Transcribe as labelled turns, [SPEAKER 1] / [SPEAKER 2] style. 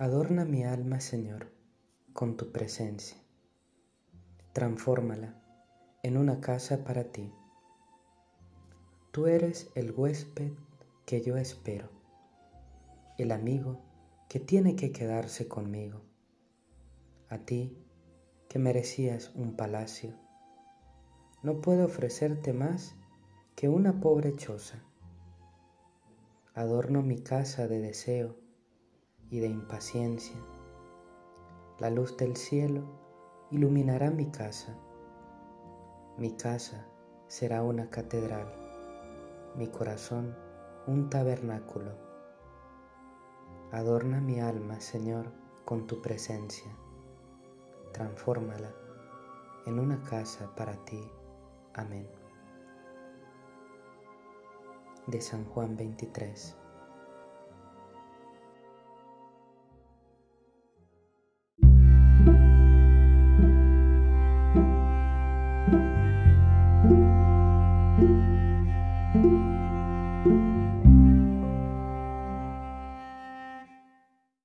[SPEAKER 1] Adorna mi alma, Señor, con tu presencia. Transfórmala en una casa para ti. Tú eres el huésped que yo espero, el amigo que tiene que quedarse conmigo. A ti, que merecías un palacio, no puedo ofrecerte más que una pobre choza. Adorno mi casa de deseo y de impaciencia. La luz del cielo iluminará mi casa. Mi casa será una catedral, mi corazón un tabernáculo. Adorna mi alma, Señor, con tu presencia. Transfórmala en una casa para ti. Amén. De San Juan 23.
[SPEAKER 2] thank you.